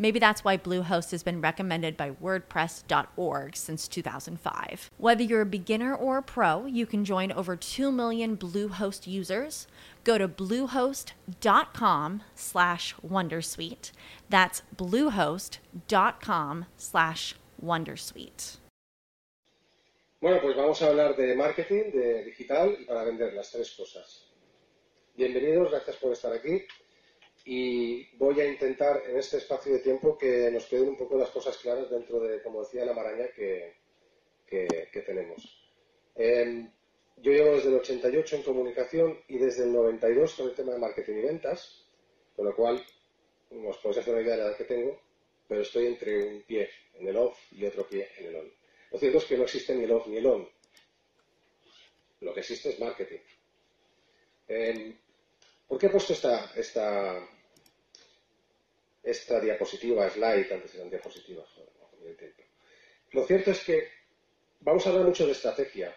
Maybe that's why Bluehost has been recommended by WordPress.org since 2005. Whether you're a beginner or a pro, you can join over 2 million Bluehost users. Go to bluehost.com slash Wondersuite. That's bluehost.com slash Wondersuite. Bueno, pues vamos a hablar de marketing, de digital y para vender las tres cosas. Bienvenidos, gracias por estar aquí. Y voy a intentar en este espacio de tiempo que nos queden un poco las cosas claras dentro de, como decía la maraña, que, que, tenemos. Em, yo llevo desde el 88 en comunicación y desde el 92 con el tema de marketing y ventas, con lo cual os podéis hacer una idea de la edad que tengo, pero estoy entre un pie en el off y otro pie en el on. Lo cierto es que no existe ni el off ni el on. Lo que existe es marketing. Em, ¿Por qué he puesto esta, esta, diapositiva, slide, antes eran diapositivas? Lo cierto es que vamos a hablar mucho de estrategia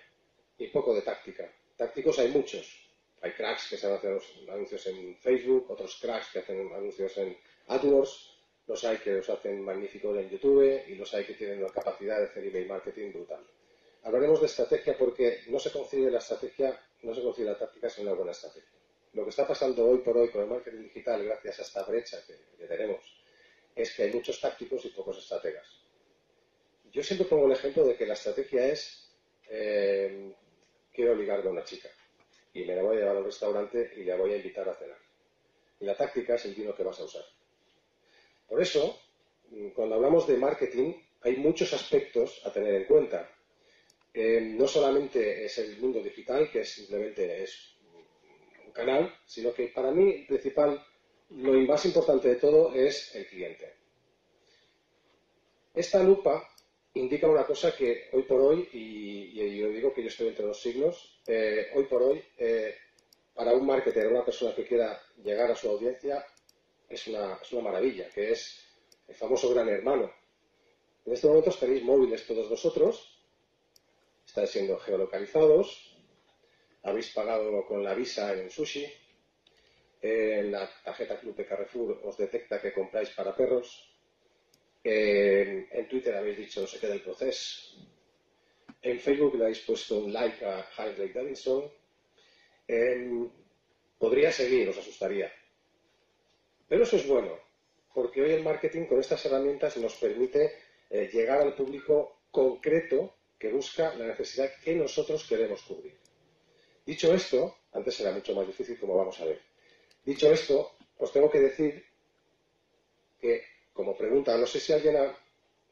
y poco de táctica. Tácticos hay muchos. Hay cracks que se hacen anuncios en Facebook, otros cracks que hacen anuncios en AdWords, los hay que los hacen magníficos en YouTube y los hay que tienen la capacidad de hacer email marketing brutal. Hablaremos de estrategia porque no se concibe la estrategia, no se concibe la táctica sin una buena estrategia lo que está pasando hoy por hoy con el marketing digital, gracias a esta brecha que, tenemos, es que hay muchos tácticos y pocos estrategas. Yo siempre pongo el ejemplo de que la estrategia es, eh, quiero ligar a una chica y me la voy a llevar a un restaurante y la voy a invitar a cenar. Y la táctica es el vino que vas a usar. Por eso, cuando hablamos de marketing, hay muchos aspectos a tener en cuenta. Eh, no solamente es el mundo digital, que simplemente es canal, sino que para mí, principal, lo más importante de todo es el cliente. Esta lupa indica una cosa que hoy por hoy, y, yo digo que yo estoy entre los siglos, eh, hoy por hoy, eh, para un marketer, una persona que quiera llegar a su audiencia, es una, es una maravilla, que es el famoso gran hermano. En este momento tenéis móviles todos vosotros, estáis siendo geolocalizados, habéis pagado con la visa en sushi, en la tarjeta Club de Carrefour os detecta que compráis para perros, en Twitter habéis dicho no sé qué del proceso, en Facebook le habéis puesto un like a Harley Davidson, podría seguir, os asustaría. Pero eso es bueno, porque hoy el marketing con estas herramientas nos permite eh, llegar al público concreto que busca la necesidad que nosotros queremos cubrir. Dicho esto, antes era mucho más difícil como vamos a ver. Dicho esto, os tengo que decir que, como pregunta, no sé si alguien ha,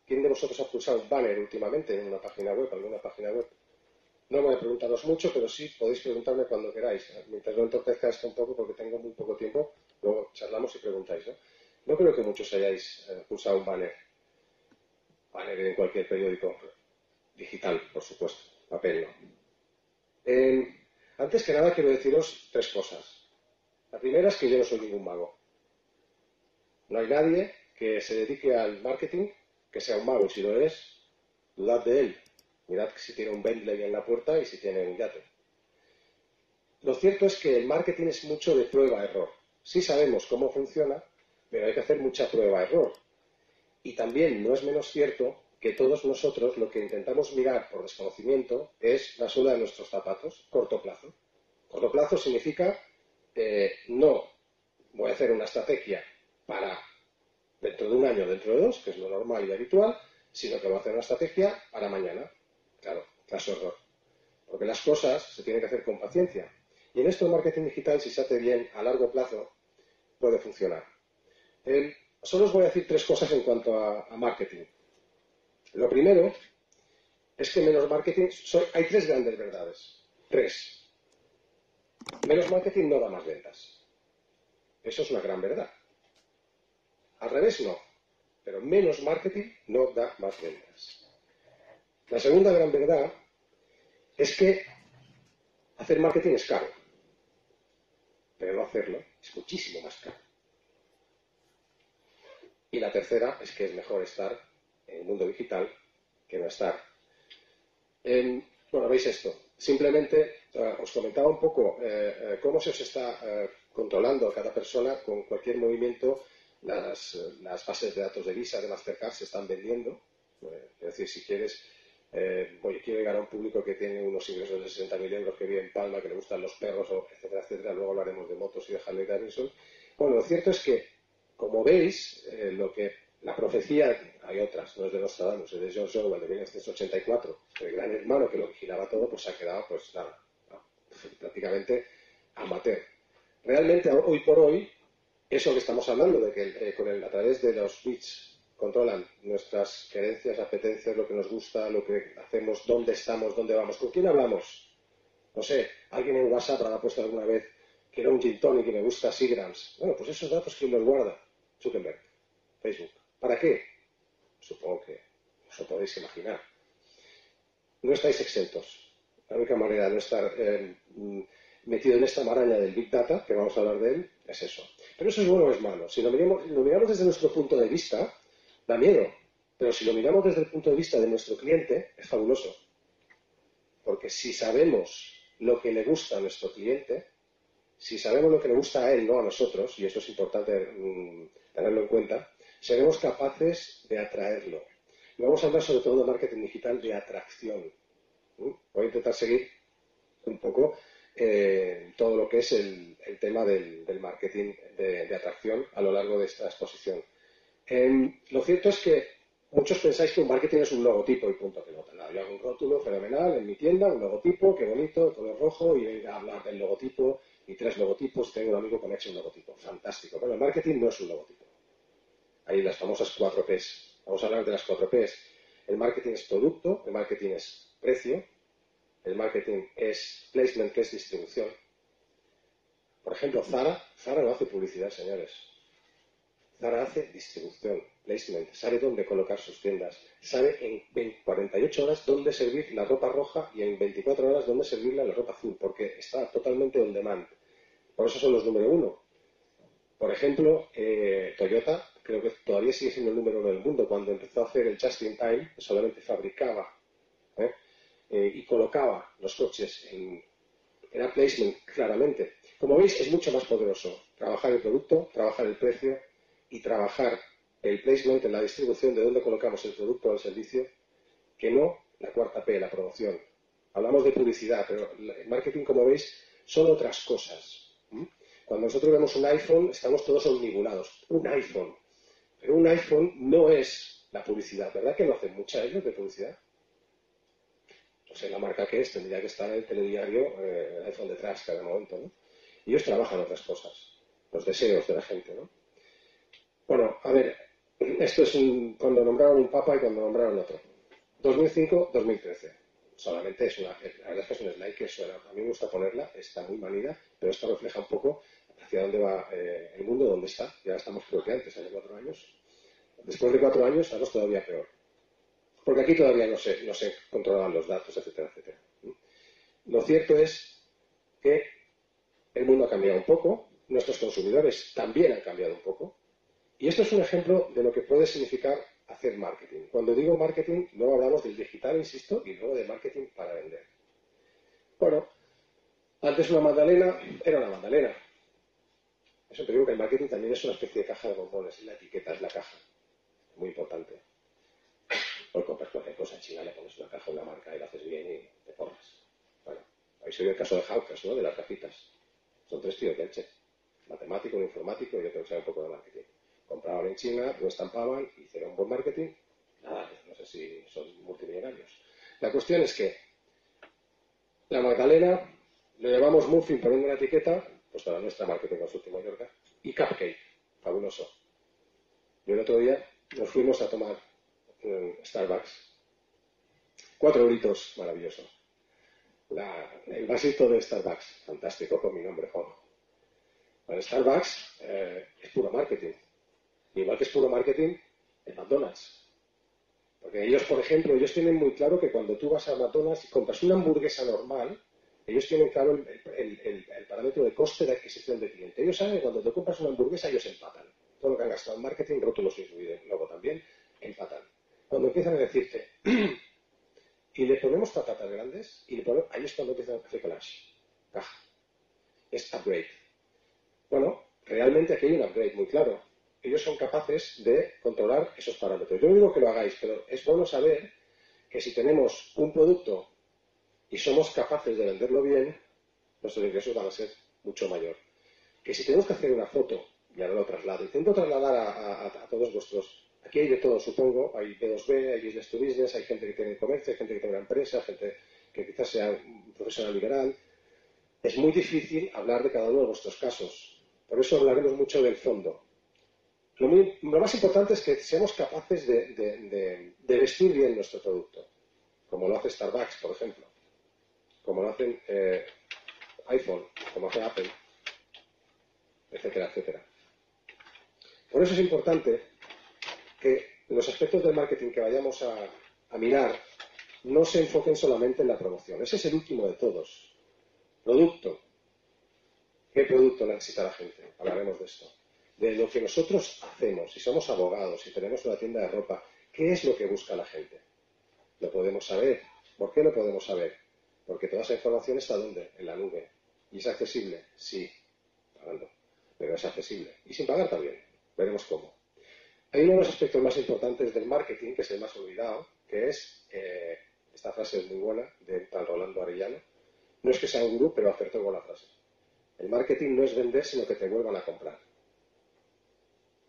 ¿quién de vosotros ha pulsado un banner últimamente en una página web, alguna página web? No voy a preguntaros mucho, pero sí podéis preguntarme cuando queráis. Mientras no entorpezca esto un poco, porque tengo muy poco tiempo, luego charlamos y preguntáis. ¿no? No creo que muchos hayáis eh, pulsado un banner. Banner en cualquier periódico digital, por supuesto. Papel no. Antes que nada quiero deciros tres cosas. La primera es que yo no soy ningún mago. No hay nadie que se dedique al marketing que sea un mago. Si lo es, dudad de él. Mirad si tiene un Bentley en la puerta y si tiene un yate. Lo cierto es que el marketing es mucho de prueba-error. Sí sabemos cómo funciona, pero hay que hacer mucha prueba-error. Y también no es menos cierto que todos nosotros lo que intentamos mirar por desconocimiento es la suela de nuestros zapatos, corto plazo. Corto plazo significa eh, no voy a hacer una estrategia para dentro de un año, dentro de dos, que es lo normal y habitual, sino que voy a hacer una estrategia para mañana. Claro, caso error. Porque las cosas se tienen que hacer con paciencia. Y en esto el marketing digital, si se hace bien a largo plazo, puede funcionar. Eh, solo os voy a decir tres cosas en cuanto a, marketing. Lo primero es que menos marketing, hay tres grandes verdades. Tres. Menos marketing no da más ventas. Eso es una gran verdad. Al revés, no. Pero menos marketing no da más ventas. La segunda gran verdad es que hacer marketing es caro. Pero no hacerlo es muchísimo más caro. Y la tercera es que es mejor estar el mundo digital que no estar. bueno, veis esto. Simplemente os comentaba un poco eh, eh, cómo se os está controlando a cada persona con cualquier movimiento. Las, bases de datos de Visa, de Mastercard se están vendiendo. es decir, si quieres, oye, quiero llegar a un público que tiene unos ingresos de 60.000 euros, que vive en Palma, que le gustan los perros, etcétera, etcétera. Luego hablaremos de motos y de Harley Davidson. Bueno, lo cierto es que como veis, lo que la profecía, hay otras, no es de Nostradamus, es de George Orwell de 1984, el gran hermano que lo vigilaba todo, pues ha quedado, pues nada, prácticamente amateur. Realmente, hoy por hoy, eso que estamos hablando, de que eh, con el, a través de los bits controlan nuestras creencias, apetencias, lo que nos gusta, lo que hacemos, dónde estamos, dónde vamos, con quién hablamos. No sé, alguien en WhatsApp habrá puesto alguna vez que era un gin tonic y me gusta Sigrams. Bueno, pues esos datos, ¿quién los guarda? Zuckerberg, Facebook. ¿Para qué? Supongo que os lo podéis imaginar. No estáis exentos. La única manera de no estar eh, metido en esta maraña del Big Data, que vamos a hablar de él, es eso. Pero eso es bueno o es malo. Si lo miramos, lo miramos desde nuestro punto de vista, da miedo. Pero si lo miramos desde el punto de vista de nuestro cliente, es fabuloso. Porque si sabemos lo que le gusta a nuestro cliente, si sabemos lo que le gusta a él, no a nosotros, y eso es importante mm, tenerlo en cuenta, seremos capaces de atraerlo. Y vamos a hablar sobre todo de marketing digital de atracción. Voy a intentar seguir un poco eh, todo lo que es el, tema del, marketing de, atracción a lo largo de esta exposición. Em, lo cierto es que muchos pensáis que un marketing es un logotipo y punto pelota. Nada, yo hago un rótulo fenomenal en mi tienda, un logotipo, qué bonito, todo rojo, y a hablar del logotipo y tres logotipos. Tengo un amigo con hecho un logotipo. Fantástico. Bueno, el marketing no es un logotipo. Hay las famosas cuatro Ps. Vamos a hablar de las cuatro Ps. El marketing es producto, el marketing es precio, el marketing es placement, que es distribución. Por ejemplo, Zara, Zara no hace publicidad, señores. Zara hace distribución, placement, sabe dónde colocar sus tiendas, sabe en 48 horas dónde servir la ropa roja y en 24 horas dónde servirla la ropa azul, porque está totalmente on demand. Por eso son los número uno. Por ejemplo, eh, Toyota creo que todavía sigue siendo el número uno del mundo. Cuando empezó a hacer el Just in Time, solamente fabricaba ¿eh? Eh, y colocaba los coches en. Era placement, claramente. Como veis, es mucho más poderoso trabajar el producto, trabajar el precio y trabajar el placement en la distribución de dónde colocamos el producto o el servicio, que no la cuarta P, la promoción. Hablamos de publicidad, pero el marketing, como veis, son otras cosas. Cuando nosotros vemos un iPhone, estamos todos omnibulados. Un iPhone. Pero un iPhone no es la publicidad. ¿Verdad que no hacen mucha ellos de publicidad? No sé la marca que es, tendría que estar en el telediario eh, el iPhone detrás cada momento. ¿no? Y ellos trabajan otras cosas. Los deseos de la gente, ¿no? Bueno, a ver, esto es cuando nombraron un papa y cuando nombraron otro. 2005-2013. Solamente es una, la verdad es que es un slide que suena. A mí me gusta ponerla, está muy manida, pero esto refleja un poco hacia dónde va eh, el mundo, dónde está. Ya estamos creo que antes, hace cuatro años. Después de cuatro años estamos todavía peor. Porque aquí todavía no se, no se controlan los datos, etcétera, etcétera. Lo cierto es que el mundo ha cambiado un poco, nuestros consumidores también han cambiado un poco, y esto es un ejemplo de lo que puede significar hacer marketing. Cuando digo marketing, luego hablamos del digital, insisto, y luego de marketing para vender. Bueno, antes una magdalena era una magdalena. Eso te digo que el marketing también es una especie de caja de bombones, la etiqueta es la caja. Muy importante. O compras cualquier cosa China, le pones una caja, una marca y la haces bien y te forras. Bueno, habéis oído el caso de Hawkers, ¿no? De las cajitas. Son tres tíos de Elche. Matemático, un informático y otro que sabe un poco de marketing compraban en China, lo estampaban, hicieron buen marketing, nada, no sé si son multimillonarios. La cuestión es que la Magdalena le llamamos muffin poniendo una etiqueta, pues para nuestra marketing consulting Mallorca, y cupcake, fabuloso. Yo el otro día nos fuimos a tomar Starbucks. Cuatro euritos, maravilloso. el vasito de Starbucks, fantástico con mi nombre, Juan. Bueno, Starbucks eh, es puro marketing. Igual que es puro marketing, el McDonald's. Porque ellos, por ejemplo, ellos tienen muy claro que cuando tú vas a McDonald's y compras una hamburguesa normal, ellos tienen claro el, parámetro de coste de adquisición de cliente. Ellos saben que cuando tú compras una hamburguesa, ellos empatan. Todo lo que han gastado en marketing, rótulos y luego también, empatan. Cuando empiezan a decirte, y le ponemos patatas grandes, y le ponemos, ahí es cuando empiezan a hacer. Caja. Es upgrade. Bueno, realmente aquí hay un upgrade muy claro ellos son capaces de controlar esos parámetros. Yo no digo que lo hagáis, pero es bueno saber que si tenemos un producto y somos capaces de venderlo bien, nuestros ingresos van a ser mucho mayor. Que si tenemos que hacer una foto, y ahora lo traslado, intento trasladar a, todos vuestros. Aquí hay de todo, supongo. Hay B2B, hay business to business, hay gente que tiene comercio, hay gente que tiene una empresa, gente que quizás sea un profesional liberal. Es muy difícil hablar de cada uno de vuestros casos. Por eso hablaremos mucho del fondo. Lo, más importante es que seamos capaces de, vestir bien nuestro producto, como lo hace Starbucks, por ejemplo, como lo hacen eh, iPhone, como hace Apple, etcétera, etcétera. Por eso es importante que los aspectos del marketing que vayamos a, a mirar no se enfoquen solamente en la promoción. Ese es el último de todos. Producto. ¿Qué producto necesita la gente? Hablaremos de esto de lo que nosotros hacemos, si somos abogados, si tenemos una tienda de ropa, ¿qué es lo que busca la gente? Lo podemos saber. ¿Por qué lo podemos saber? Porque toda esa información está ¿dónde? En la nube. ¿Y es accesible? Sí, pagando. Pero es accesible. Y sin pagar también. Veremos cómo. Hay uno de los aspectos más importantes del marketing, que es el más olvidado, que es, eh, esta frase es muy buena, de tal Rolando Arellano. No es que sea un gurú, pero acertó con la frase. El marketing no es vender, sino que te vuelvan a comprar.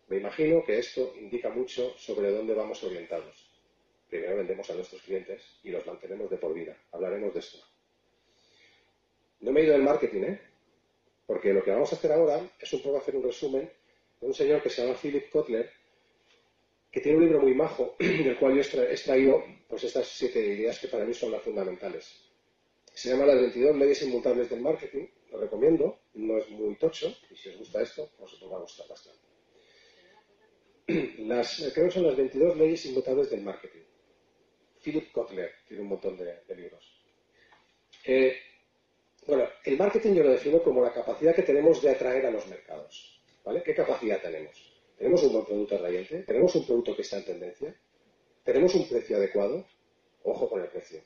Me imagino que esto indica mucho sobre dónde vamos orientados. Primero vendemos a nuestros clientes y los mantenemos de por vida. Hablaremos de esto. No me he ido del marketing, ¿eh? Porque lo que vamos a hacer ahora es un poco hacer un resumen de un señor que se llama Philip Kotler, que tiene un libro muy majo, del cual yo he extraído pues, estas siete ideas que para mí son las fundamentales. Se llama Las 22 leyes inmutables del marketing, lo recomiendo, no es muy tocho, y si os gusta esto, pues os va a gustar bastante. creo que son las 22 leyes inmutables del marketing. Philip Kotler tiene un montón de, libros. Eh, bueno, el marketing yo lo defino como la capacidad que tenemos de atraer a los mercados. ¿Vale? ¿Qué capacidad tenemos? ¿Tenemos un buen producto atrayente? ¿Tenemos un producto que está en tendencia? ¿Tenemos un precio adecuado? Ojo con el precio.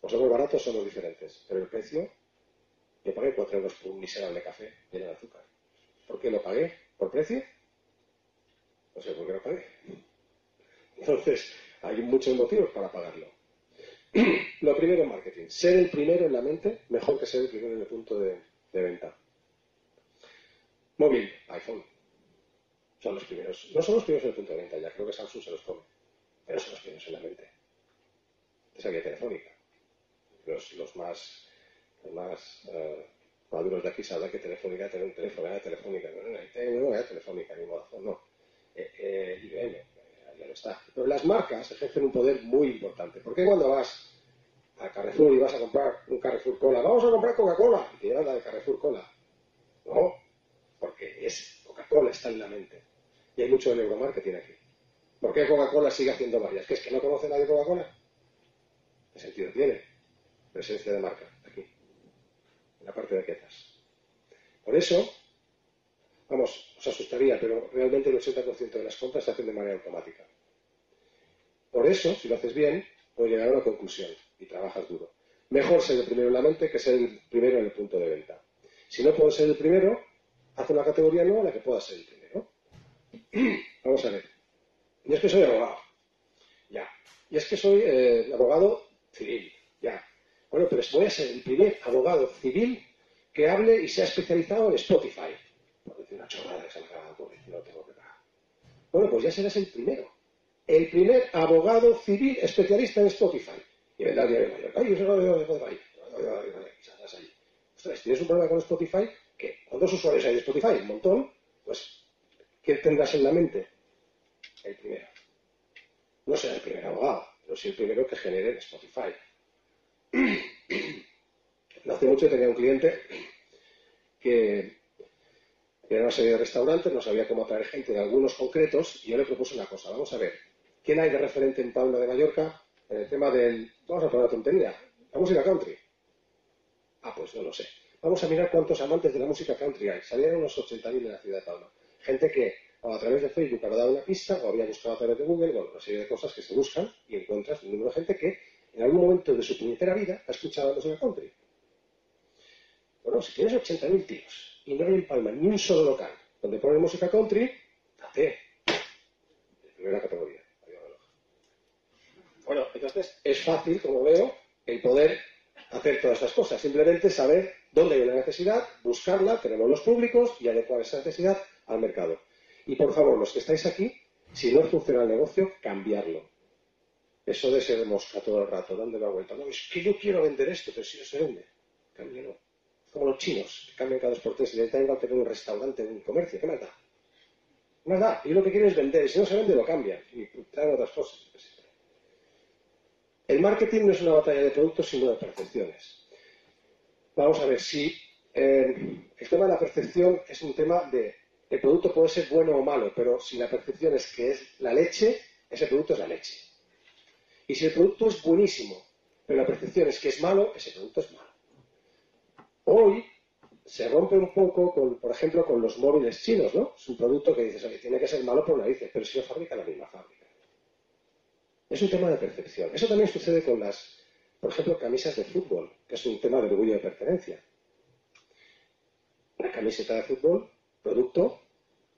O somos baratos somos diferentes, pero el precio, yo pagué 4 euros por un miserable café lleno de azúcar. ¿Por qué lo pagué? ¿Por precio? No sé por qué lo pagué. Entonces, hay muchos motivos para pagarlo. Lo primero en marketing, ser el primero en la mente, mejor que ser el primero en el punto de, venta. Móvil, iPhone. Son los primeros. No son los primeros en el punto de venta, ya creo que Samsung se los come. Pero son los primeros en la mente. Esa había Telefónica. Los, los más, los más uh, maduros de aquí sabrán que Telefónica tiene un teléfono, era Telefónica. No, no, no, era Telefónica, ni Vodafone, no eh, eh, IBM, ya lo está. Pero las marcas ejercen un poder muy importante. ¿Por qué cuando vas a Carrefour y vas a comprar un Carrefour Cola, vamos a comprar Coca-Cola y te llevas la de Carrefour Cola? No, porque es Coca-Cola está en la mente. Y hay mucho de neuromarketing aquí. ¿Por qué Coca-Cola sigue haciendo varias? ¿Que es que no conoce nadie Coca-Cola? ¿Qué sentido tiene? Presencia de marca, aquí, en la parte de quetas. Por eso, Vamos, os asustaría, pero realmente el 80% de las compras se hacen de manera automática. Por eso, si lo haces bien, puedes llegar a una conclusión y trabajas duro. Mejor ser el primero en la mente que ser el primero en el punto de venta. Si no puedo ser el primero, haz una categoría nueva en la que puedas ser el primero. Vamos a ver. Y es que soy abogado. Ya. Y es que soy eh, abogado civil. Ya. Bueno, pero voy a ser el primer abogado civil que hable y sea especializado en Spotify una chorrada que se me acaba de no tengo que pagar. Bueno, pues ya serás el primero. El primer abogado civil especialista en Spotify. Y vendrá el de mayor. Ay, yo soy de Spotify. Ostras, tienes un problema con Spotify, ¿cuántos usuarios hay de Spotify? Un montón. Pues ¿Qué tendrás en la mente? El primero. No será el primer abogado, pero sí el primero que genere Spotify. No hace mucho tenía un cliente que era una serie de restaurantes, no sabía cómo atraer gente de algunos concretos, y yo le propuse una cosa. Vamos a ver, ¿quién hay de referente en Palma de Mallorca en el tema del, vamos a poner la tontería, la música country? Ah, pues no lo sé. Vamos a mirar cuántos amantes de la música country hay. Salían unos 80.000 en la ciudad de Palma. Gente que o a través de Facebook había dado una pista o había buscado a través de Google, bueno, una serie de cosas que se buscan y encuentras un número de gente que en algún momento de su puñetera vida ha escuchado la música country. Bueno, si tienes 80.000 tíos y no hay en Palma ni un solo local donde ponen música country, date. De primera categoría. Bueno, entonces es fácil, como veo, el poder hacer todas estas cosas. Simplemente saber dónde hay una necesidad, buscarla, tenemos los públicos y adecuar esa necesidad al mercado. Y por favor, los que estáis aquí, si no funciona el negocio, cambiarlo. Eso de ser mosca todo el rato, dando la vuelta. No, es que yo quiero vender esto, pero si no se vende, cámbialo. Como los chinos, que cambian cada dos por tres y da igual tener un restaurante, un comercio, ¿qué más da? No da. Y lo que quieren es vender, y si no se vende, lo cambian. Y traen otras cosas. El marketing no es una batalla de productos, sino de percepciones. Vamos a ver si eh, el tema de la percepción es un tema de el producto puede ser bueno o malo, pero si la percepción es que es la leche, ese producto es la leche. Y si el producto es buenísimo, pero la percepción es que es malo, ese producto es malo. Hoy se rompe un poco, con, por ejemplo, con los móviles chinos, ¿no? Es un producto que dices, oye, tiene que ser malo por narices, pero si lo fabrica la misma fábrica. Es un tema de percepción. Eso también sucede con las, por ejemplo, camisas de fútbol, que es un tema de orgullo de pertenencia. Una camiseta de fútbol, producto,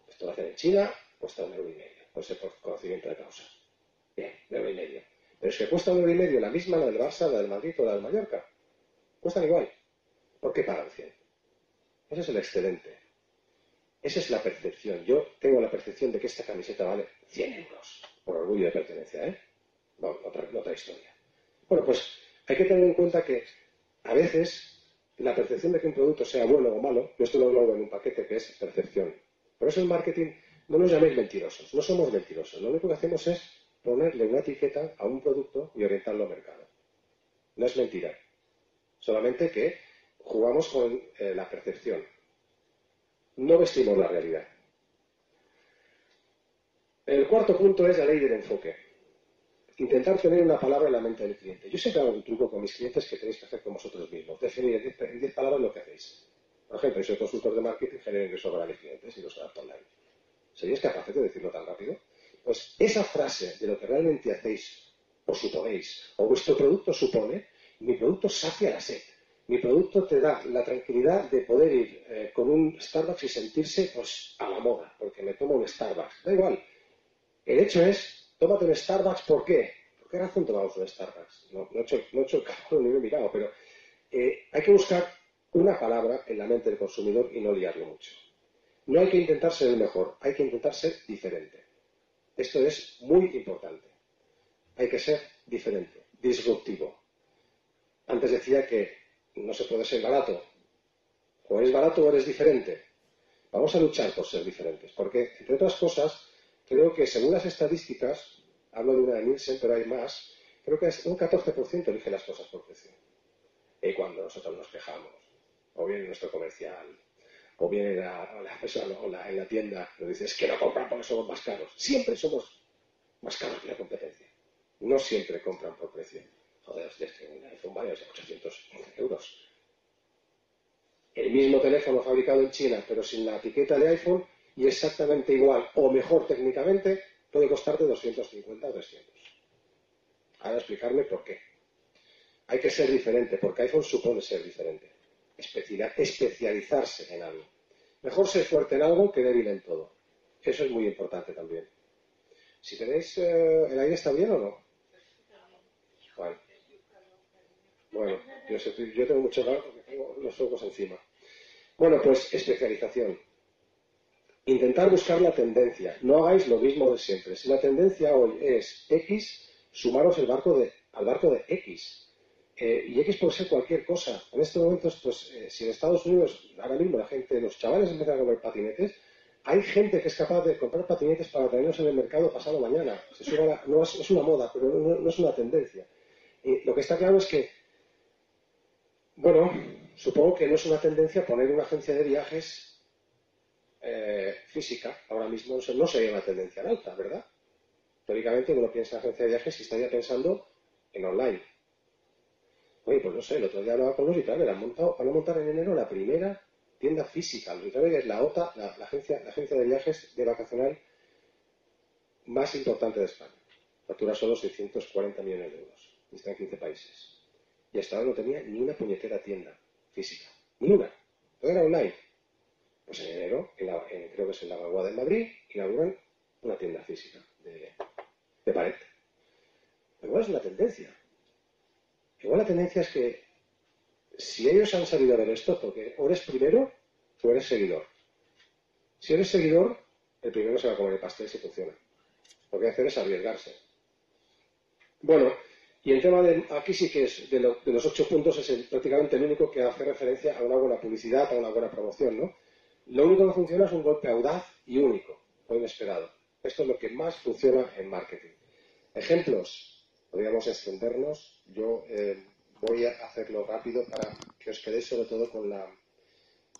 esto lo hacen en China, cuesta un euro y medio, por ser por conocimiento de causa. Bien, un euro y medio. Pero es que cuesta un euro y medio la misma, la del Barça, la del Madrid o la del Mallorca. Cuestan igual. ¿Por qué pagan 100? Ese es el excedente. Esa es la percepción. Yo tengo la percepción de que esta camiseta vale 100 euros. Por orgullo de pertenencia, ¿eh? Bueno, otra, historia. Bueno, pues hay que tener en cuenta que a veces la percepción de que un producto sea bueno o malo, yo esto lo hago en un paquete que es percepción. Por eso el marketing, no nos llaméis mentirosos, no somos mentirosos. Lo único que hacemos es ponerle una etiqueta a un producto y orientarlo al mercado. No es mentira. Solamente que jugamos con eh, la percepción. No vestimos la realidad. El cuarto punto es la ley del enfoque. Intentar tener una palabra en la mente del cliente. Yo siempre hago un truco con mis clientes que tenéis que hacer con vosotros mismos. Definir en 10 palabras lo que hacéis. Por ejemplo, soy consultor de marketing, genero ingresos para mis clientes y los adapto online. ¿Seríais capaces de decirlo tan rápido? Pues esa frase de lo que realmente hacéis o suponéis, o vuestro producto supone, mi producto sacia la sed. Mi producto te da la tranquilidad de poder ir eh, con un Starbucks y sentirse pues, a la moda, porque me tomo un Starbucks. Da igual. El hecho es, tómate un Starbucks, ¿por qué? ¿Por qué razón tomamos un Starbucks? No, he, hecho, el cálculo ni lo he mirado, pero eh, hay que buscar una palabra en la mente del consumidor y no liarlo mucho. No hay que intentar ser el mejor, hay que intentar ser diferente. Esto es muy importante. Hay que ser diferente, disruptivo. Antes decía que no se puede ser barato. O eres barato o eres diferente. Vamos a luchar por ser diferentes, porque, entre otras cosas, creo que según las estadísticas, hablo de una de Nielsen, pero hay más, creo que un 14% elige las cosas por precio. Y cuando nosotros nos quejamos, o bien en nuestro comercial, o bien en la, persona en la tienda, nos dices que no compran porque somos más caros. Siempre somos más caros que la competencia. No siempre compran por precio. Joder, este un iPhone vale 800 euros. El mismo teléfono fabricado en China, pero sin la etiqueta de iPhone, y exactamente igual o mejor técnicamente, puede costarte 250 o 300. Ahora explicarme por qué. Hay que ser diferente, porque iPhone supone ser diferente especializarse en algo. Mejor ser fuerte en algo que débil en todo. Eso es muy importante también. Si tenéis, eh, ¿el aire está bien o no? Bueno, yo, tengo mucho porque tengo los ojos encima. Bueno, pues especialización. Intentar buscar la tendencia. No hagáis lo mismo de siempre. Si la tendencia hoy es X, sumaros el barco de, al barco de X. Eh, y X puede ser cualquier cosa. En estos momentos, pues, eh, si en Estados Unidos ahora mismo la gente, los chavales empiezan a comer patinetes, hay gente que es capaz de comprar patinetes para tenerlos en el mercado pasado mañana. no es, una moda, pero no, es una tendencia. Lo que está claro es que, bueno, supongo que no es una tendencia poner una agencia de viajes eh, física. Ahora mismo no sería una tendencia en alta, ¿verdad? Teóricamente uno piensa en agencia de viajes y estaría pensando en online. Oye, pues no sé, el otro día hablaba con los y han montado, van montar en enero la primera tienda física. Los es la OTA, la, agencia, la agencia de viajes de vacacional más importante de España. Factura solo 640 millones de euros. Y está en 15 países. Y hasta ahora no tenía ni una puñetera tienda física. Ni una. Todo era online. Pues en enero, creo que es en la Vaguada de Madrid, inauguran una tienda física de, de pared. igual es una tendencia. Igual la tendencia es que si ellos han sabido a ver esto, porque o eres primero o eres seguidor. Si eres seguidor, el primero se va a comer el pastel si funciona. Lo que hay que hacer es arriesgarse. Bueno, y el tema de, aquí sí que es, de, los ocho puntos, es prácticamente el único que hace referencia a una buena publicidad, a una buena promoción, ¿no? Lo único que funciona es un golpe audaz y único, o inesperado. Esto es lo que más funciona en marketing. Ejemplos, podríamos extendernos. Yo eh, voy a hacerlo rápido para que os quedéis sobre todo con,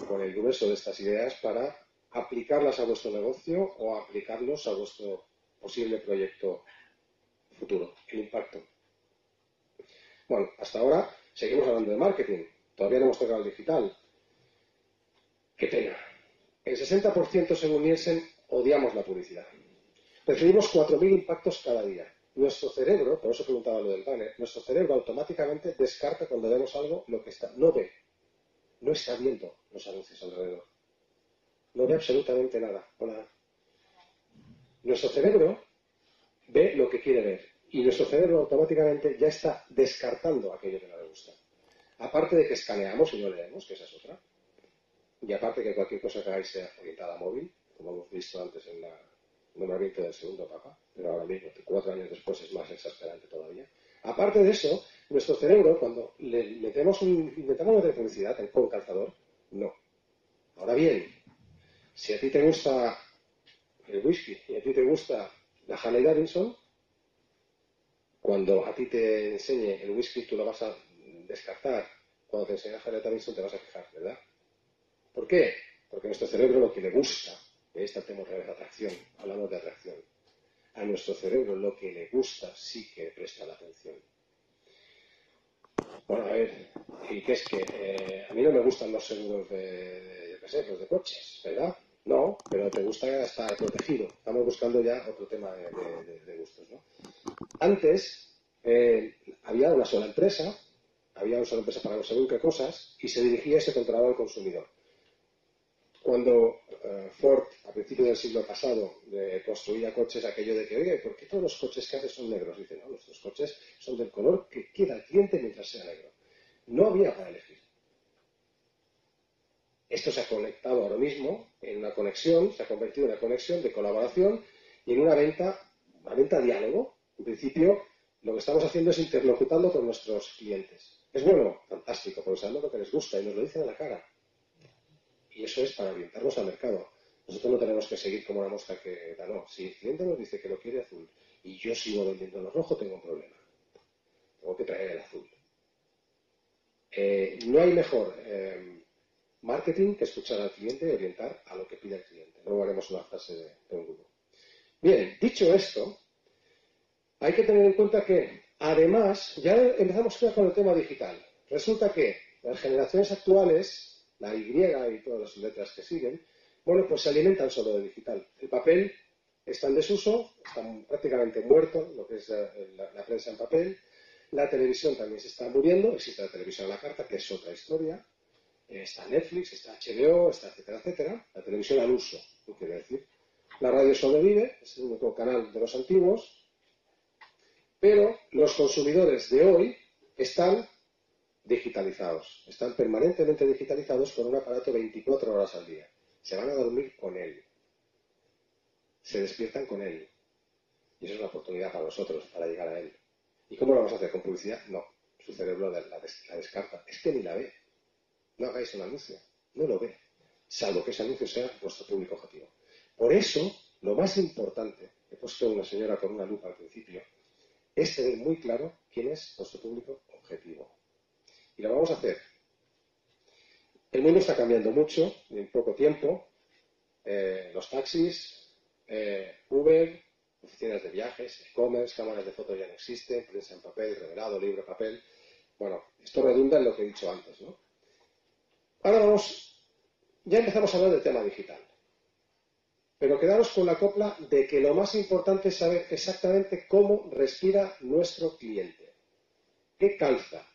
con el grueso de estas ideas para aplicarlas a vuestro negocio o aplicarlos a vuestro posible proyecto futuro, el impacto. Bueno, hasta ahora seguimos hablando de marketing, todavía no hemos tocado el digital. Qué pena. El 60% según Nielsen odiamos la publicidad. Recibimos 4.000 impactos cada día nuestro cerebro, por eso preguntaba lo del banner, nuestro cerebro automáticamente descarta cuando vemos algo lo que está, no ve, no está viendo los anuncios alrededor. No ve absolutamente nada. Nuestro cerebro ve lo que quiere ver y nuestro cerebro automáticamente ya está descartando aquello que no le gusta. Aparte de que escaneamos y no leemos, que esa es otra, y aparte que cualquier cosa que hagáis sea orientada a móvil, como hemos visto antes en la nombramiento del segundo Papa, pero ahora mismo, cuatro años después, es más exasperante todavía. Aparte de eso, nuestro cerebro, cuando le metemos un, intentamos meter publicidad con calzador, no. Ahora bien, si a ti te gusta el whisky y a ti te gusta la Harley Davidson, cuando a ti te enseñe el whisky tú lo vas a descartar, cuando te enseñe la Harley Davidson te vas a fijar, ¿verdad? ¿Por qué? Porque nuestro cerebro lo que le gusta esta tenemos de atracción, hablamos de atracción. A nuestro cerebro lo que le gusta sí que presta la atención. Bueno, a ver, y qué es que eh, a mí no me gustan los seguros de, los de coches, ¿verdad? No, pero te gusta estar protegido. Estamos buscando ya otro tema de, gustos, ¿no? Antes eh, había una sola empresa, había una sola empresa para no según qué cosas, y se dirigía y se al consumidor cuando eh, Ford, a principios del siglo pasado, construía coches, aquello de que, oye, ¿por qué todos los coches que hace son negros? Dice, no, nuestros coches son del color que quiera el cliente mientras sea negro. No había para elegir. Esto se ha conectado ahora mismo en una conexión, se ha convertido en una conexión de colaboración y en una venta, una venta diálogo. En principio, lo que estamos haciendo es interlocutando con nuestros clientes. Es bueno, fantástico, porque sabemos lo que les gusta y nos lo dicen a la cara. Y eso es para orientarnos al mercado. Nosotros no tenemos que seguir como una mosca que da. Si el cliente nos dice que lo quiere azul y yo sigo vendiendo lo rojo, tengo un problema. Tengo que traer el azul. Eh, no hay mejor eh, marketing que escuchar al cliente y orientar a lo que pide el cliente. Luego haremos una frase de, un grupo. Bien, dicho esto, hay que tener en cuenta que, además, ya empezamos con el tema digital. Resulta que las generaciones actuales la Y y todas las letras que siguen, bueno, pues se alimentan solo de digital. El papel está en desuso, está prácticamente muerto lo que es la, prensa en papel. La televisión también se está muriendo, existe la televisión a la carta, que es otra historia. Está Netflix, está HBO, está etcétera, etcétera. La televisión al uso, ¿qué quiere decir? La radio sobrevive, es el único canal de los antiguos, pero los consumidores de hoy están digitalizados. Están permanentemente digitalizados con un aparato 24 horas al día. Se van a dormir con él. Se despiertan con él. Y eso es una oportunidad para nosotros, para llegar a él. ¿Y cómo lo vamos a hacer? ¿Con publicidad? No. Su cerebro la, descarta. Es que ni la ve. No hagáis un anuncio. No lo ve. Salvo que ese anuncio sea vuestro público objetivo. Por eso, lo más importante, he puesto una señora con una lupa al principio, es tener muy claro quién es nuestro público objetivo. Y lo vamos a hacer. El mundo está cambiando mucho en poco tiempo. Eh, los taxis, eh, Uber, oficinas de viajes, e-commerce, cámaras de foto ya no existen, prensa en papel, revelado, libro, papel. Bueno, esto redunda en lo que he dicho antes, ¿no? Ahora vamos, ya empezamos a hablar del tema digital. Pero quedaros con la copla de que lo más importante es saber exactamente cómo respira nuestro cliente. ¿Qué calza?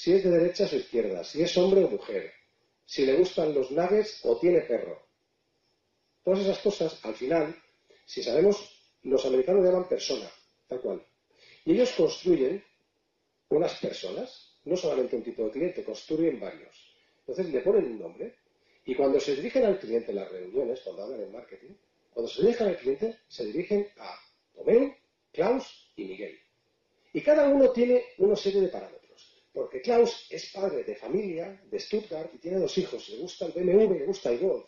Si es de derechas o izquierda, si es hombre o mujer, si le gustan los nuggets o tiene perro. Todas esas cosas, al final, si sabemos, los americanos llaman persona, tal cual. Y ellos construyen unas personas, no solamente un tipo de cliente, construyen varios. Entonces le ponen un nombre y cuando se dirigen al cliente en las reuniones, cuando hablan en marketing, cuando se dirigen al cliente, se dirigen a Tomeu, Klaus y Miguel. Y cada uno tiene una serie de parámetros. Porque Klaus es padre de familia de Stuttgart y tiene dos hijos. Le gusta el BMW y le gusta el Golf.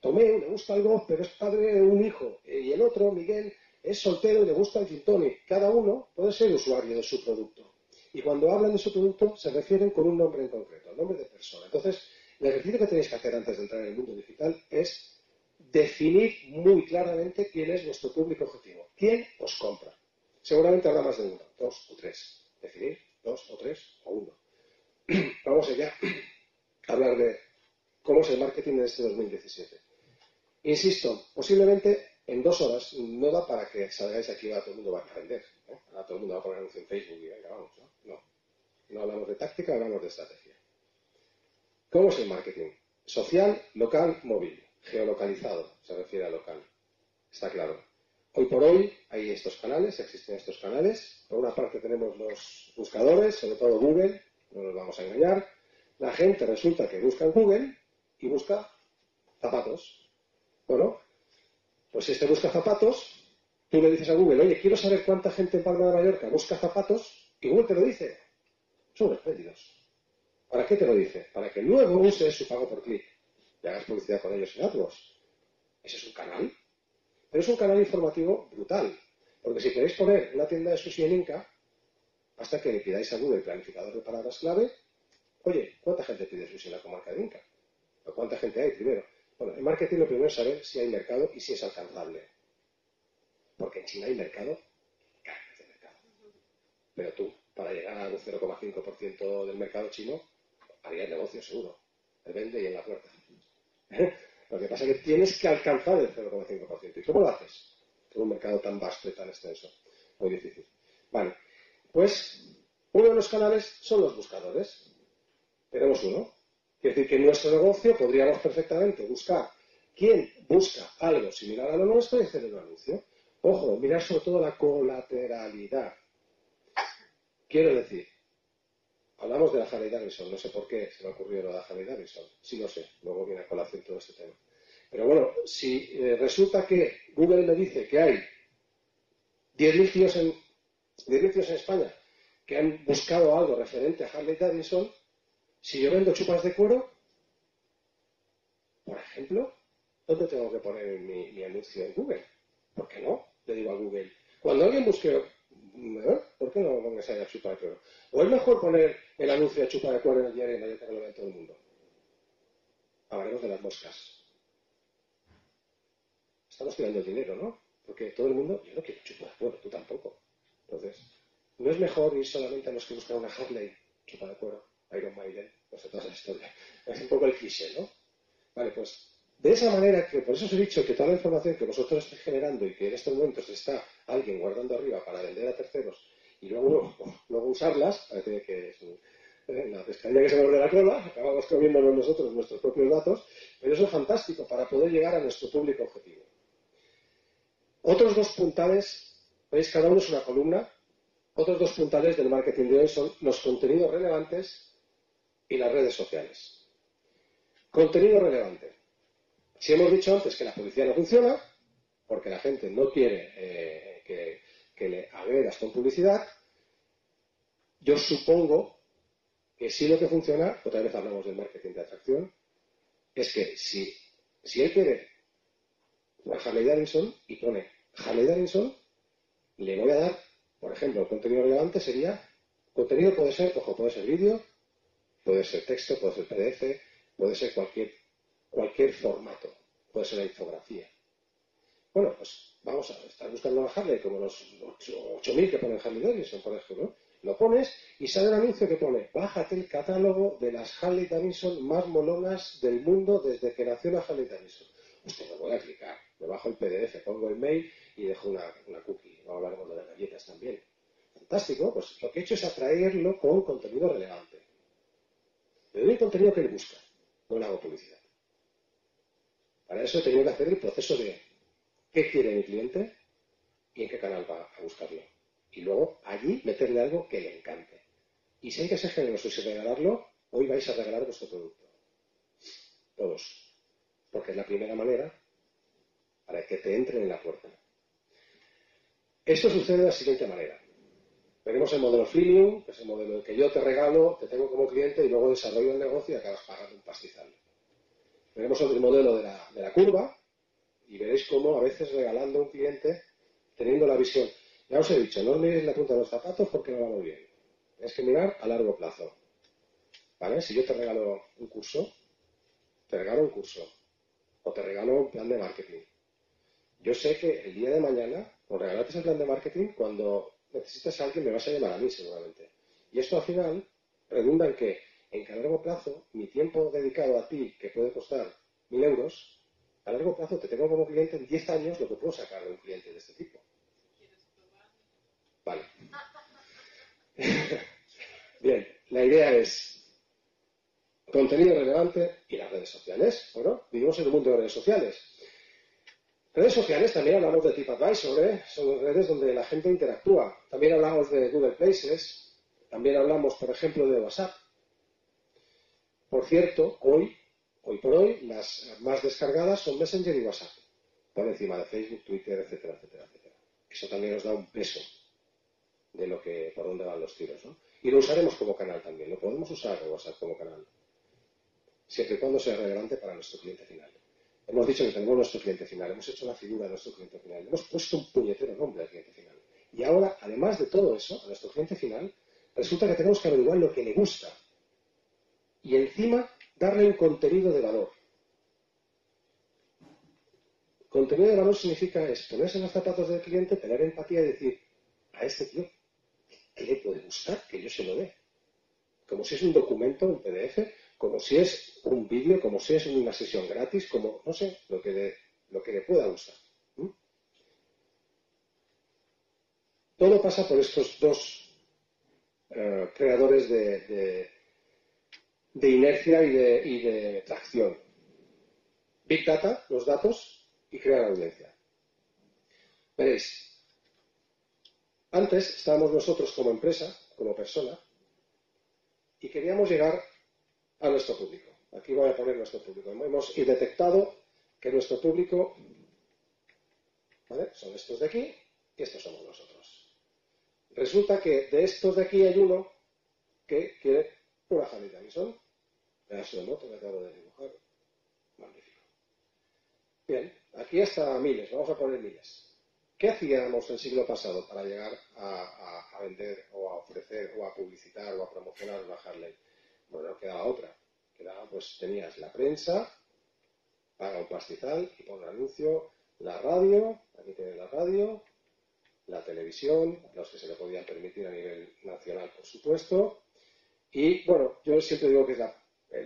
Tomeu le gusta el Golf, pero es padre de un hijo. Y el otro, Miguel, es soltero y le gusta el gin Cada uno puede ser usuario de su producto. Y cuando hablan de su producto, se refieren con un nombre en concreto, el nombre de persona. Entonces, el ejercicio que tenéis que hacer antes de entrar en el mundo digital es definir muy claramente quién es vuestro público objetivo. ¿Quién os compra? Seguramente habrá más de uno, dos o tres. Definir dos o tres o uno. Vamos allá a hablar de cómo es el marketing en este 2017. Insisto, posiblemente en dos horas no da para que salgáis aquí y todo el mundo va a vender. ¿eh? Ahora todo el mundo va a poner anuncio en Facebook y venga, vamos. ¿no? no, no hablamos de táctica, hablamos de estrategia. ¿Cómo es el marketing? Social, local, móvil. Geolocalizado, se refiere a local. Está claro. Hoy por hoy hay estos canales, existen estos canales. Por una parte tenemos los buscadores, sobre todo Google, no nos vamos a engañar. La gente resulta que busca en Google y busca zapatos. Bueno, pues si este busca zapatos, tú le dices a Google, oye, quiero saber cuánta gente en Palma de Mallorca busca zapatos, y Google te lo dice. Son espléndidos. ¿Para qué te lo dice? Para que luego uses su pago por clic y hagas publicidad con ellos en AdWords. Ese es un canal. Pero es un canal informativo brutal. Porque si queréis poner una tienda de sushi en Inca, hasta que le pidáis a Google planificador de palabras clave, oye, ¿cuánta gente pide sushi en la comarca de Inca? ¿O cuánta gente hay primero? Bueno, en marketing lo primero es saber si hay mercado y si es alcanzable. Porque en China hay mercado, cargas de mercado. Pero tú, para llegar al 0,5% del mercado chino, haría el negocio seguro. El vende y en la puerta. Lo que pasa es que tienes que alcanzar el 0,5%. ¿Y cómo lo haces? Con un mercado tan vasto y tan extenso. Muy difícil. Vale. Pues uno de los canales son los buscadores. Tenemos uno. Quiere decir que en nuestro negocio podríamos perfectamente buscar quién busca algo similar a lo nuestro y hacer un anuncio. Ojo, mirar sobre todo la colateralidad. Quiero decir, Hablamos de la Harley Davidson, no sé por qué se me ha ocurrido lo de la Harley Davidson, sí lo sé, luego viene a colación todo este tema. Pero bueno, si eh, resulta que Google me dice que hay 10.000 tíos, en, tíos en España que han buscado algo referente a Harley Davidson, si yo vendo chupas de cuero, por ejemplo, ¿dónde tengo que poner mi, mi anuncio en Google? ¿Por qué no? Le digo a Google. Cuando alguien busque ¿Por qué no ahí a chupa de cuero? ¿O es mejor poner el anuncio de chupa de cuero en el diario y que lo vea todo el mundo? Hablaremos de las moscas. Estamos tirando el dinero, ¿no? Porque todo el mundo, yo no quiero chupa de cuero, tú tampoco. Entonces, ¿no es mejor ir solamente a los que buscan una Harley, chupa de cuero, Iron Maiden, pues toda esa historia? Es un poco el cliché, ¿no? Vale, pues de esa manera que, por eso os he dicho que toda la información que vosotros estáis generando y que en estos momentos está alguien guardando arriba para vender a terceros y luego, luego usarlas, parece que es eh, la pescadilla que se de la cola, acabamos comiéndonos nosotros nuestros propios datos, pero eso es fantástico para poder llegar a nuestro público objetivo. Otros dos puntales, veis, cada uno es una columna, otros dos puntales del marketing de hoy son los contenidos relevantes y las redes sociales. Contenido relevante. Si hemos dicho antes que la publicidad no funciona, porque la gente no quiere eh, que, le agregas con publicidad, yo supongo que sí lo que funciona, otra vez hablamos del marketing de atracción, es que si, si él quiere una Harley Davidson y pone Harley Davidson, le voy a dar, por ejemplo, contenido relevante sería, contenido puede ser, ojo, puede ser vídeo, puede ser texto, puede ser PDF, puede ser cualquier, cualquier formato, puede ser la infografía. Bueno, pues vamos a estar buscando Harley como los 8.000 que ponen Harley Davidson, por ejemplo. Lo pones y sale un anuncio que pone, bájate el catálogo de las Harley Davidson más molonas del mundo desde que nació la Harley Davidson. Usted me voy a clicar, me bajo el PDF, pongo el mail y dejo una, cookie. Vamos a hablar de galletas también. Fantástico, pues lo que he hecho es atraerlo con contenido relevante. Le doy el contenido que él busca, no le hago publicidad. Para eso he que hacer el proceso de qué quiere mi cliente y en qué canal va a buscarlo. Y luego allí meterle algo que le encante. Y si hay que ser generoso y regalarlo, hoy vais a regalar vuestro producto. Todos porque es la primera manera para que te entren en la puerta. Esto sucede de la siguiente manera. Tenemos el modelo freemium, que es el modelo que yo te regalo, te tengo como cliente y luego desarrollo el negocio y acabas pagando un pastizal. Tenemos el modelo de la, de la curva y veréis cómo a veces regalando a un cliente, teniendo la visión. Ya os he dicho, no miréis la punta de los zapatos porque no va muy bien. Tienes que mirar a largo plazo. ¿Vale? Si yo te regalo un curso, te regalo un curso o te regalo un plan de marketing. Yo sé que el día de mañana, por regalarte ese plan de marketing, cuando necesitas a alguien me vas a llamar a mí seguramente. Y esto al final redunda en que, en que a largo plazo, mi tiempo dedicado a ti, que puede costar mil euros, a largo plazo te tengo como cliente en 10 años lo que puedo sacar de un cliente de este tipo. Vale. Bien, la idea es contenido relevante y las redes sociales. Bueno, vivimos en un mundo de redes sociales. Redes sociales también hablamos de TripAdvisor, ¿eh? son redes donde la gente interactúa. También hablamos de Google Places, también hablamos, por ejemplo, de WhatsApp. Por cierto, hoy, hoy por hoy, las más descargadas son Messenger y WhatsApp, por encima de Facebook, Twitter, etcétera, etcétera, etcétera. Eso también nos da un peso de lo que, por dónde van los tiros, ¿no? Y lo usaremos como canal también, lo podemos usar WhatsApp como canal siempre y cuando sea relevante para nuestro cliente final. Hemos dicho que tenemos nuestro cliente final, hemos hecho la figura de nuestro cliente final, hemos puesto un puñetero nombre al cliente final. Y ahora, además de todo eso, a nuestro cliente final, resulta que tenemos que averiguar lo que le gusta. Y encima, darle un contenido de valor. Contenido de valor significa es ponerse en los zapatos del cliente, tener empatía y decir, a este tío, ¿qué le puede gustar? Que yo se lo dé. Como si es un documento, un PDF, como si es un vídeo, como si es una sesión gratis, como, no sé, lo que le, lo que le pueda gustar. Todo pasa por estos dos eh, creadores de, de, inercia y de, y de tracción. Big Data, los datos, y crear audiencia. Veréis, antes estábamos nosotros como empresa, como persona, y queríamos llegar a nuestro público. Aquí voy a poner nuestro público. Hemos detectado que nuestro público son estos de aquí y estos somos nosotros. Resulta que de estos de aquí hay uno que quiere una Harley Davidson. De moto que acabo de dibujar. Magnífico. Bien, aquí hasta miles, vamos a poner miles. ¿Qué hacíamos el siglo pasado para llegar a, vender o a ofrecer o a publicitar o a promocionar una Harley? Bueno, quedaba otra. Quedaba, pues tenías la prensa, paga un pastizal y pon un anuncio, la radio, aquí tienes la radio, la televisión, los que se le podían permitir a nivel nacional, por supuesto. Y bueno, yo siempre digo que es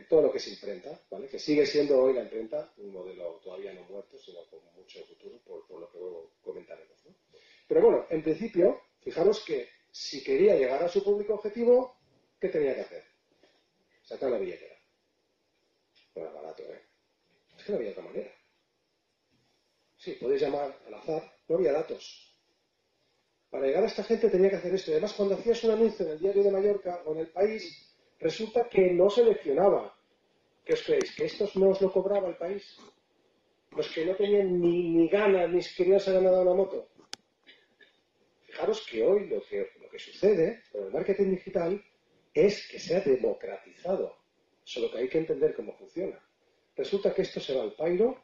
todo lo que es imprenta, ¿vale? que sigue siendo hoy la imprenta un modelo todavía no muerto, sino con mucho futuro, por, lo que luego comentaremos. Pero bueno, en principio, fijaros que si quería llegar a su público objetivo, ¿qué tenía que hacer? sacar la billetera. No era barato, ¿eh? Es que no había otra manera. Sí, podéis llamar al azar, no había datos. Para llegar a esta gente tenía que hacer esto. además, cuando hacías un anuncio en el diario de Mallorca o en el país, resulta que no seleccionaba. ¿Qué os creéis? ¿Que estos no os lo cobraba el país? Los que no tenían ni, ganas, ni querían se ganado una moto. Fijaros que hoy lo que, lo que sucede con el marketing digital es que se ha democratizado, solo que hay que entender cómo funciona. Resulta que esto se va al pairo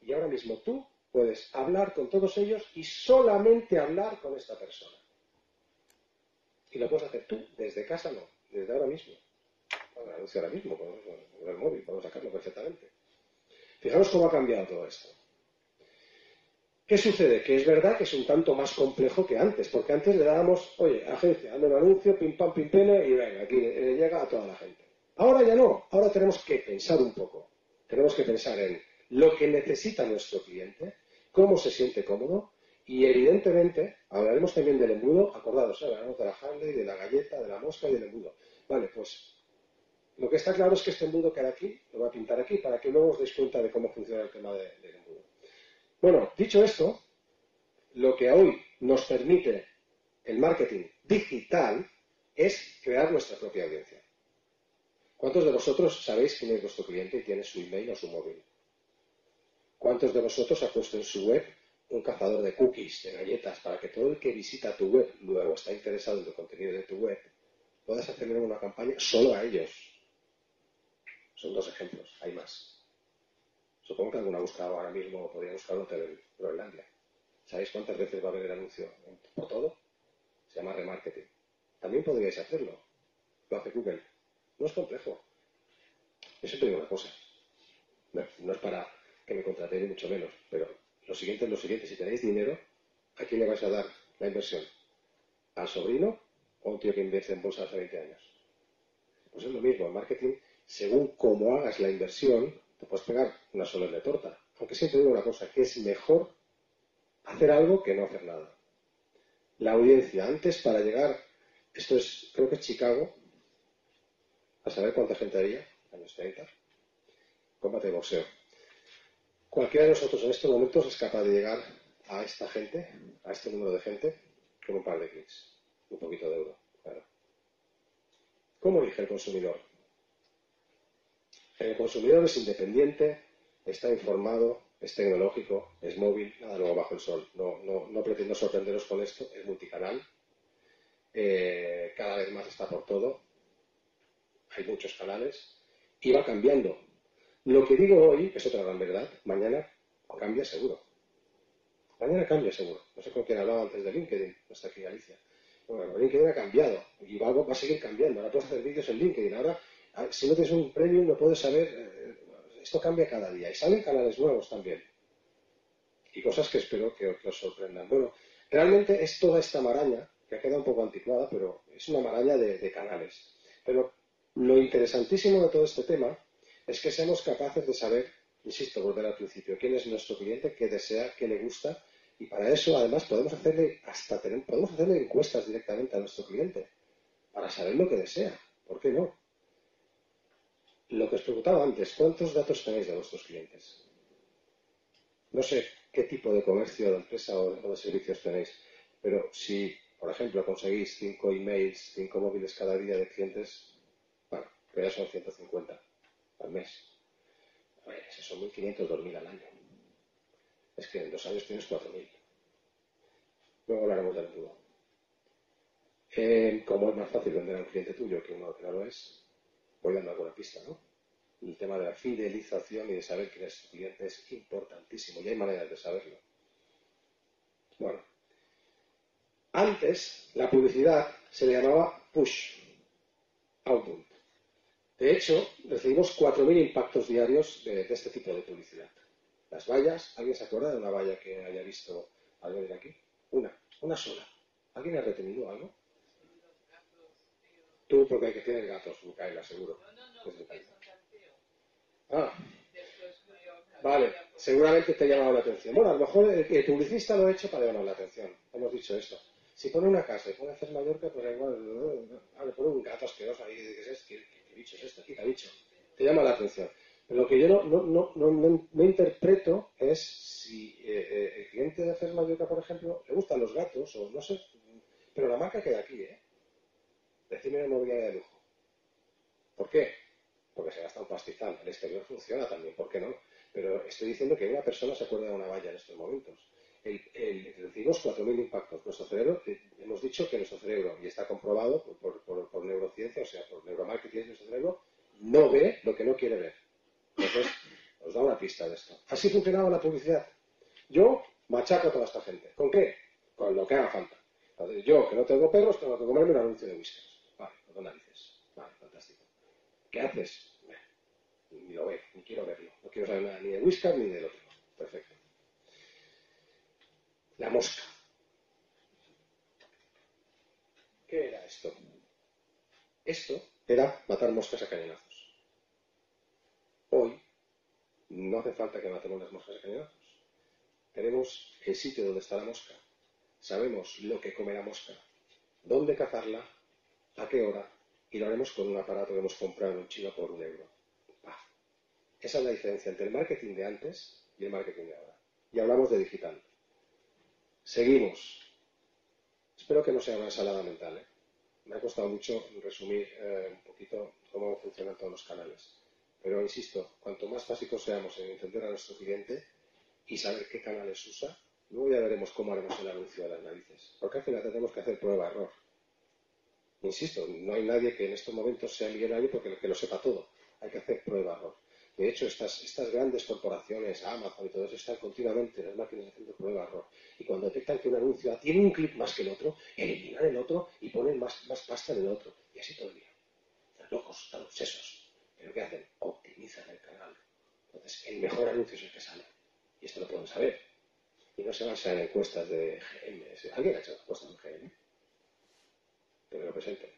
Y ahora mismo tú puedes hablar con todos ellos y solamente hablar con esta persona. Y lo puedes hacer tú, desde casa no, desde ahora mismo. Bueno, ahora mismo, con el móvil, podemos sacarlo perfectamente. Fijaros cómo ha cambiado todo esto. ¿Qué sucede? Que es verdad que es un tanto más complejo que antes, porque antes le dábamos, oye, agencia, hazme un anuncio, pim pam, pim pene, y venga, aquí le llega a toda la gente. Ahora ya no, ahora tenemos que pensar un poco. Tenemos que pensar en lo que necesita nuestro cliente, cómo se siente cómodo, y evidentemente hablaremos también del embudo, acordados, ¿eh? hablaremos de la Harley, de la galleta, de la mosca y del embudo. Vale, pues lo que está claro es que este embudo que hay aquí, lo voy a pintar aquí, para que luego os deis cuenta de cómo funciona el tema del embudo. Bueno, dicho esto, lo que hoy nos permite el marketing digital es crear nuestra propia audiencia. ¿Cuántos de vosotros sabéis quién es vuestro cliente y tiene su email o su móvil? ¿Cuántos de vosotros ha puesto en su web un cazador de cookies, de galletas, para que todo el que visita tu web luego está interesado en el contenido de tu web, puedas hacerle una campaña solo a ellos? Son dos ejemplos, hay más. Supongo que alguna ha buscado ahora mismo, podría buscar un hotel en Groenlandia. ¿Sabéis cuántas veces va a haber el anuncio por todo? Se llama remarketing. También podríais hacerlo. Lo hace Google. No es complejo. Yo siempre digo una cosa. No, es para que me contratéis mucho menos, pero lo siguiente es lo siguiente. Si tenéis dinero, ¿a quién le vais a dar la inversión? ¿Al sobrino o a un tío que invierte en bolsa hace 20 años? Pues es lo mismo. El marketing, según cómo hagas la inversión, te puedes pegar una sola de torta. Aunque siempre digo una cosa, que es mejor hacer algo que no hacer nada. La audiencia, antes para llegar, esto es, creo que es Chicago, a saber cuánta gente había, años 30, combate de boxeo. Cualquiera de nosotros en estos momentos es capaz de llegar a esta gente, a este número de gente, con un par de clics, un poquito de euro. Claro. ¿Cómo elige el consumidor? El consumidor es independiente, está informado, es tecnológico, es móvil, nada luego bajo el sol. No, pretendo sorprenderos con esto, es multicanal, eh, cada vez más está por todo, hay muchos canales y va cambiando. Lo que digo hoy es otra gran verdad, mañana cambia seguro. Mañana cambia seguro. No sé con quién hablaba antes de LinkedIn, está aquí Alicia. Bueno, LinkedIn ha cambiado y va a seguir cambiando. Ahora puedes hacer vídeos en LinkedIn. Ahora Ah, si no tienes un premium no puedes saber, eh, esto cambia cada día y salen canales nuevos también. Y cosas que espero que, os sorprendan. Bueno, realmente es toda esta maraña, que ha quedado un poco anticuada, pero es una maraña de, canales. Pero lo interesantísimo de todo este tema es que seamos capaces de saber, insisto, volver al principio, quién es nuestro cliente, qué desea, qué le gusta, y para eso además podemos hacerle hasta tener, podemos hacerle encuestas directamente a nuestro cliente para saber lo que desea. ¿Por qué no? Lo que os preguntaba antes, ¿cuántos datos tenéis de vuestros clientes? No sé qué tipo de comercio, de empresa o de servicios tenéis, pero si, por ejemplo, conseguís cinco emails, cinco móviles cada día de clientes, bueno, que ya son 150 al mes. Pues esos son 1.500, 2.000 al año. Es que en dos años tienes 4.000. Luego hablaremos del embudo. Eh, ¿Cómo es más fácil vender a un cliente tuyo que uno que no lo es? voy dando alguna pista, ¿no? El tema de la fidelización y de saber quién es tu cliente es importantísimo y hay maneras de saberlo. Bueno, antes la publicidad se le llamaba push, outbound. De hecho, recibimos 4.000 impactos diarios de, este tipo de publicidad. Las vallas, ¿alguien se acuerda de una valla que haya visto algo de aquí? Una, una sola. ¿Alguien ha retenido algo? Tú, porque hay que tener gatos, Micaela, seguro. No, no, no, Ah, vale, seguramente te ha llamado la atención. Bueno, a lo mejor el, publicista lo ha hecho para llamar la atención. Hemos dicho esto. Si pone una casa y pone a hacer Mallorca, pues igual, ah, le pone un gato asqueroso ahí, ¿qué es ¿Qué, es esto? ¿Qué ha dicho? Te llama la atención. Lo que yo no, no, no, interpreto es si eh, eh, el cliente de hacer Mallorca, por ejemplo, le gustan los gatos o no sé, pero la marca queda aquí, ¿eh? Decime una inmobiliaria de lujo. ¿Por qué? Porque se gasta un pastizal. El exterior funciona también, ¿por qué no? Pero estoy diciendo que una persona se acuerda de una valla en estos momentos. El, el, decimos 4.000 impactos. Nuestro cerebro, eh, hemos dicho que nuestro cerebro, y está comprobado por, neurociencia, o sea, por neuromarketing, nuestro cerebro no ve lo que no quiere ver. Entonces, os da una pista de esto. Así funcionaba la publicidad. Yo machaco a toda esta gente. ¿Con qué? Con lo que haga falta. yo, que no tengo perros, tengo que comerme un anuncio de whisky. Vale, no narices. Vale, fantástico. ¿Qué haces? ni lo veo, ni quiero verlo. No quiero saber nada ni de whisky ni del otro. Perfecto. La mosca. ¿Qué era esto? Esto era matar moscas a cañonazos. Hoy no hace falta que matemos las moscas a cañonazos. Tenemos el sitio donde está la mosca. Sabemos lo que come la mosca, dónde cazarla, a qué hora, y lo haremos con un aparato que hemos comprado en China por un euro. Esa es la diferencia entre el marketing de antes y el marketing de ahora. Y hablamos de digital. Seguimos. Espero que no sea una ensalada mental. ¿eh? Me ha costado mucho resumir eh, un poquito cómo funcionan todos los canales. Pero insisto, cuanto más básicos seamos en entender a nuestro cliente y saber qué canales usa, luego ya veremos cómo haremos el anuncio de las narices. Porque al final tenemos que hacer prueba-error. Insisto, no hay nadie que en estos momentos sea millonario porque que lo sepa todo. Hay que hacer prueba-error. De hecho, estas, grandes corporaciones, Amazon y todo eso, están continuamente en las máquinas haciendo prueba-error. Y cuando detectan que un anuncio tiene un clic más que el otro, eliminan el otro y ponen más, más pasta en el otro. Y así todo el día. Están locos, están obsesos. Pero ¿qué hacen? Optimizan el canal. Entonces, el mejor anuncio es el que sale. Y esto lo pueden saber. Y no se basan en encuestas de GM. ¿Alguien ha hecho encuestas de GM? Que me lo presenten.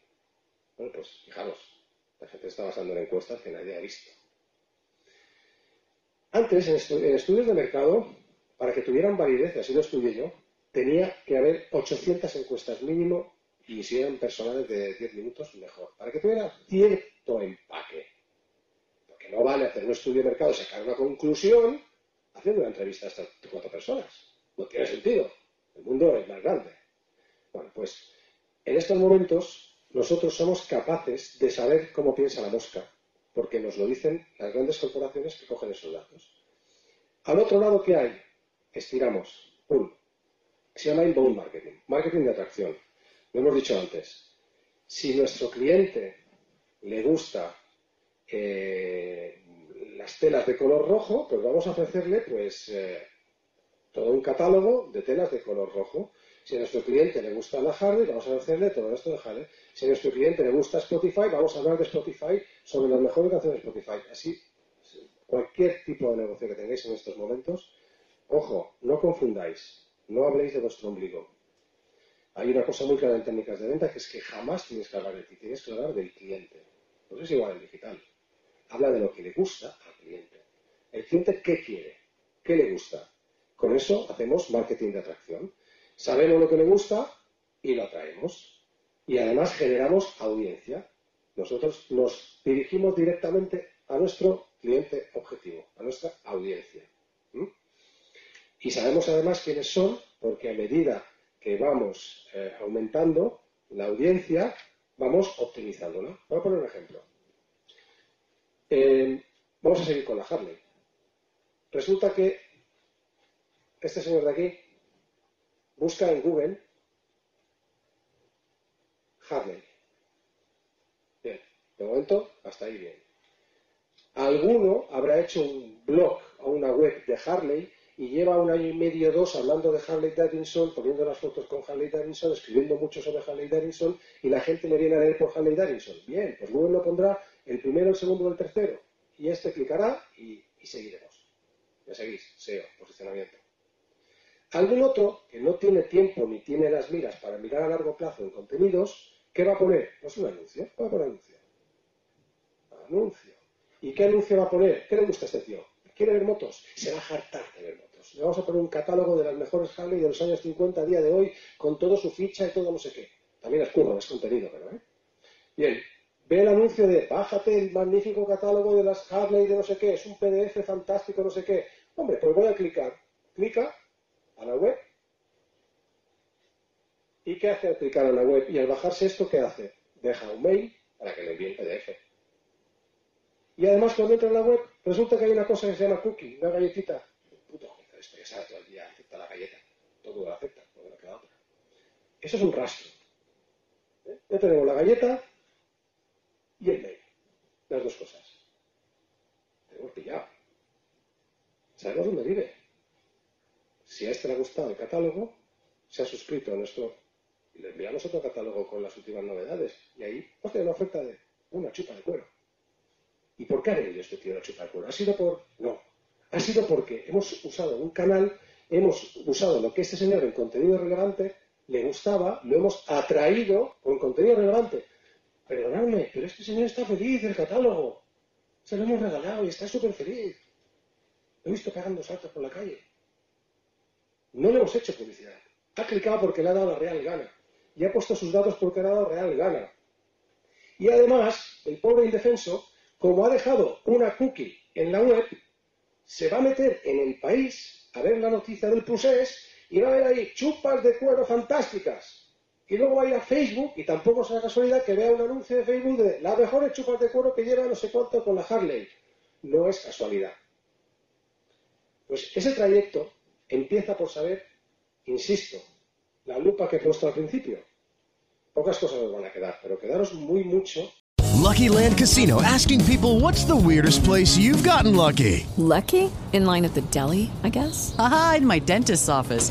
Bueno, pues fijaros, la gente está basando en encuestas que nadie ha visto. Antes, en, estudios de mercado, para que tuvieran validez, así lo estudié yo, tenía que haber 800 encuestas mínimo y si eran personales de 10 minutos, mejor. Para que tuviera cierto empaque. Porque no vale hacer un estudio de mercado sacar una conclusión haciendo una entrevista a estas cuatro personas. No tiene sentido. El mundo es más grande. Bueno, pues en estos momentos nosotros somos capaces de saber cómo piensa la mosca porque nos lo dicen las grandes corporaciones que cogen esos datos. Al otro lado, ¿qué hay? Estiramos. ¡Pum! Se llama inbound marketing, marketing de atracción. Lo hemos dicho antes. Si nuestro cliente le gusta eh, las telas de color rojo, pues vamos a ofrecerle pues eh, todo un catálogo de telas de color rojo. Si a nuestro cliente le gusta la Harley, vamos a ofrecerle todo esto de Harley. Si a nuestro cliente le gusta Spotify, vamos a hablar de Spotify sobre las mejores canciones de Spotify. Así, cualquier tipo de negocio que tengáis en estos momentos, ojo, no confundáis, no habléis de vuestro ombligo. Hay una cosa muy clara en técnicas de venta que es que jamás tienes que hablar de ti, tienes que hablar del cliente. Pues es igual en digital. Habla de lo que le gusta al cliente. El cliente, ¿qué quiere? ¿Qué le gusta? Con eso hacemos marketing de atracción. Sabemos lo que le gusta y lo atraemos. Y además generamos audiencia. Nosotros nos dirigimos directamente a nuestro cliente objetivo, a nuestra audiencia. Y sabemos además quiénes son, porque a medida que vamos eh, aumentando la audiencia, vamos optimizándola. Voy a poner un ejemplo. Eh, vamos a seguir con la Harley. Resulta que este señor de aquí busca en Google Harley. Bien, de momento hasta ahí bien. Alguno habrá hecho un blog o una web de Harley y lleva un año y medio o dos hablando de Harley Davidson, poniendo las fotos con Harley Davidson, escribiendo mucho sobre Harley Davidson y la gente le viene a leer por Harley Davidson. Bien, pues Google lo pondrá el primero, el segundo o el tercero y este clicará y, y seguiremos. Ya seguís, SEO, posicionamiento. Algún otro que no tiene tiempo ni tiene las miras para mirar a largo plazo en contenidos, ¿qué va a poner? Pues un anuncio. Va a poner anuncio. Anuncio. ¿Y qué anuncio va a poner? ¿Qué le gusta a este tío? ¿Quiere ver motos? Se va a hartar de ver motos. Le vamos a poner un catálogo de las mejores Harley de los años 50 a día de hoy, con todo su ficha y todo no sé qué. También es curro, es contenido, pero ¿eh? Bien, ve el anuncio de bájate el magnífico catálogo de las Harley de no sé qué, es un PDF fantástico, no sé qué. Hombre, pues voy a clicar. Clica a la web. ¿Y qué hace al clicar a la web? Y al bajarse esto, ¿qué hace? Deja un mail para que le envíe el PDF. Y además, cuando entra en la web, resulta que hay una cosa que se llama cookie, una galletita. Puto, esto ya sabe todo el día, acepta la galleta. Todo lo acepta, no queda otra. Eso es un rastro. ¿Eh? Ya tenemos la galleta y el mail. Las dos cosas. Tenemos pillado. sabemos dónde vive. Si a este le ha gustado el catálogo, se ha suscrito a nuestro y le enviamos otro catálogo con las últimas novedades. Y ahí tiene una oferta de una chupa de cuero. ¿Y por qué ha venido este tío la chupa de cuero? ¿Ha sido por.? No. Ha sido porque hemos usado un canal, hemos usado lo que este señor en contenido relevante le gustaba, lo hemos atraído con contenido relevante. Perdonadme, pero este señor está feliz del catálogo. Se lo hemos regalado y está súper feliz. Lo he visto pegando saltos por la calle. No le hemos hecho publicidad. Ha clicado porque le ha dado real gana. Y ha puesto sus datos porque le ha dado real gana. Y además, el pobre indefenso, como ha dejado una cookie en la web, se va a meter en el país a ver la noticia del procés y va a ver ahí chupas de cuero fantásticas. Y luego va a ir a Facebook, y tampoco será casualidad que vea un anuncio de Facebook de las mejores chupas de cuero que lleva no sé cuánto con la Harley. No es casualidad. Pues ese trayecto empieza por saber, insisto, la lupa que he puesto al principio. Pocas cosas nos van a quedar, pero quedaros muy mucho. Lucky Land Casino asking people what's the weirdest place you've gotten lucky? Lucky? In line at the deli, I guess? Aha, in my dentist's office.